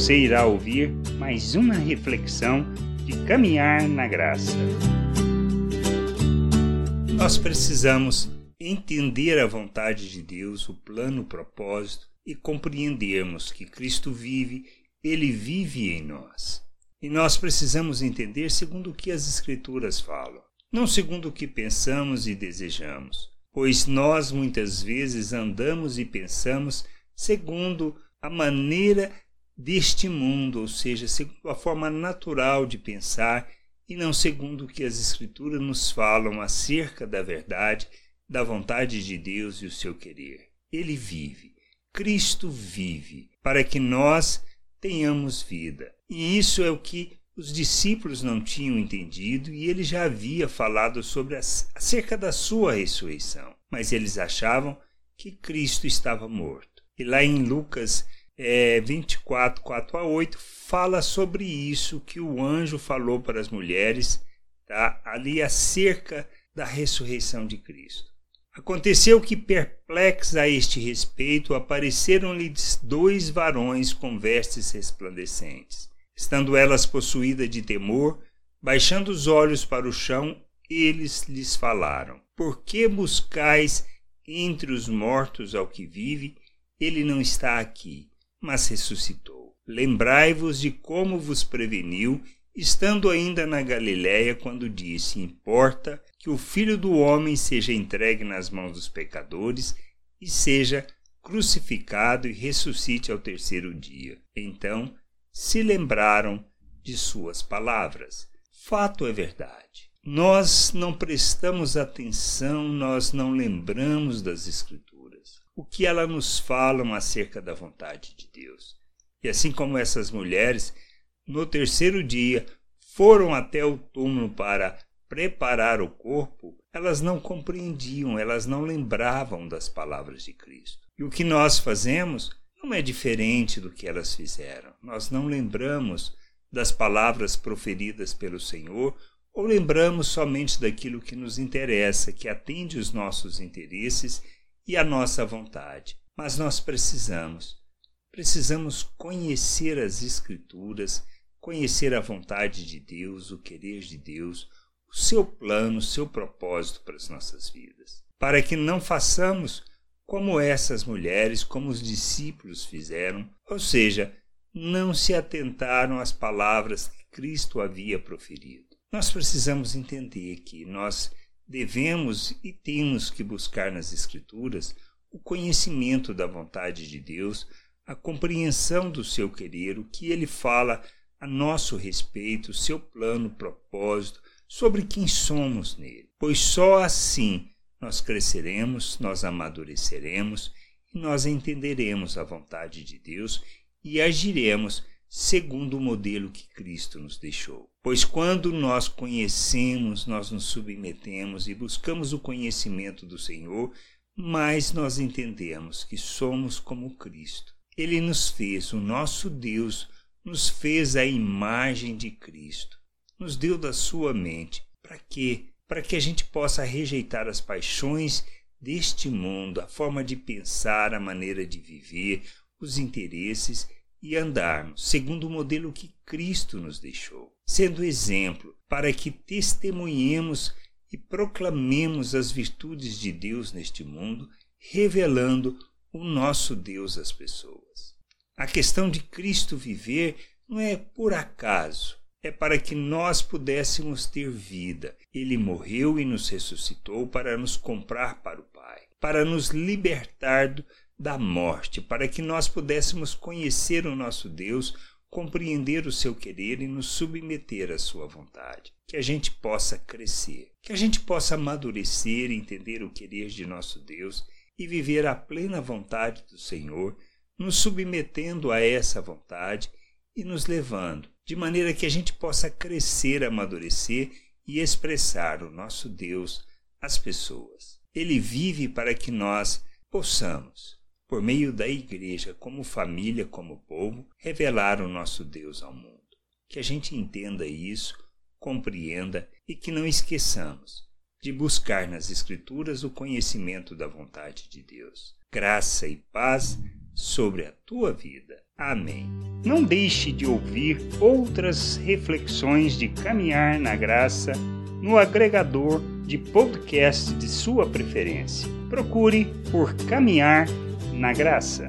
Você irá ouvir mais uma reflexão de caminhar na graça. Nós precisamos entender a vontade de Deus, o plano, o propósito e compreendermos que Cristo vive, ele vive em nós. E nós precisamos entender segundo o que as Escrituras falam, não segundo o que pensamos e desejamos, pois nós muitas vezes andamos e pensamos segundo a maneira deste mundo, ou seja, segundo a forma natural de pensar e não segundo o que as Escrituras nos falam acerca da verdade, da vontade de Deus e o seu querer. Ele vive, Cristo vive, para que nós tenhamos vida. E isso é o que os discípulos não tinham entendido e ele já havia falado sobre as, acerca da sua ressurreição, mas eles achavam que Cristo estava morto. E lá em Lucas é, 24, 4 a 8, fala sobre isso que o anjo falou para as mulheres tá, ali acerca da ressurreição de Cristo. Aconteceu que, perplex a este respeito, apareceram-lhes dois varões com vestes resplandecentes Estando elas possuídas de temor, baixando os olhos para o chão, eles lhes falaram: Por que buscais entre os mortos ao que vive? Ele não está aqui, mas ressuscitou. Lembrai-vos de como vos preveniu, estando ainda na Galiléia, quando disse: Importa que o filho do homem seja entregue nas mãos dos pecadores e seja crucificado e ressuscite ao terceiro dia. Então se lembraram de suas palavras. Fato é verdade. Nós não prestamos atenção, nós não lembramos das Escrituras, o que elas nos falam acerca da vontade de Deus. E assim como essas mulheres, no terceiro dia, foram até o túmulo para preparar o corpo, elas não compreendiam, elas não lembravam das palavras de Cristo. E o que nós fazemos? não é diferente do que elas fizeram. Nós não lembramos das palavras proferidas pelo Senhor ou lembramos somente daquilo que nos interessa, que atende os nossos interesses e a nossa vontade. Mas nós precisamos, precisamos conhecer as Escrituras, conhecer a vontade de Deus, o querer de Deus, o seu plano, o seu propósito para as nossas vidas, para que não façamos como essas mulheres, como os discípulos fizeram, ou seja, não se atentaram às palavras que Cristo havia proferido. Nós precisamos entender que nós devemos e temos que buscar nas Escrituras o conhecimento da vontade de Deus, a compreensão do seu querer, o que ele fala a nosso respeito, seu plano, propósito, sobre quem somos nele. Pois só assim nós cresceremos, nós amadureceremos e nós entenderemos a vontade de Deus e agiremos segundo o modelo que Cristo nos deixou. Pois quando nós conhecemos, nós nos submetemos e buscamos o conhecimento do Senhor, mais nós entendemos que somos como Cristo. Ele nos fez, o nosso Deus nos fez a imagem de Cristo, nos deu da sua mente. Para quê? para que a gente possa rejeitar as paixões deste mundo, a forma de pensar, a maneira de viver, os interesses e andarmos segundo o modelo que Cristo nos deixou, sendo exemplo para que testemunhemos e proclamemos as virtudes de Deus neste mundo, revelando o nosso Deus às pessoas. A questão de Cristo viver não é por acaso, é para que nós pudéssemos ter vida. Ele morreu e nos ressuscitou para nos comprar para o Pai, para nos libertar da morte, para que nós pudéssemos conhecer o nosso Deus, compreender o seu querer e nos submeter à sua vontade. Que a gente possa crescer, que a gente possa amadurecer entender o querer de nosso Deus e viver a plena vontade do Senhor, nos submetendo a essa vontade e nos levando de maneira que a gente possa crescer, amadurecer e expressar o nosso Deus às pessoas. Ele vive para que nós possamos, por meio da igreja, como família, como povo, revelar o nosso Deus ao mundo. Que a gente entenda isso, compreenda e que não esqueçamos de buscar nas Escrituras o conhecimento da vontade de Deus. Graça e paz sobre a tua vida. Amém. Não deixe de ouvir outras reflexões de caminhar na graça no agregador de podcast de sua preferência. Procure por Caminhar na Graça.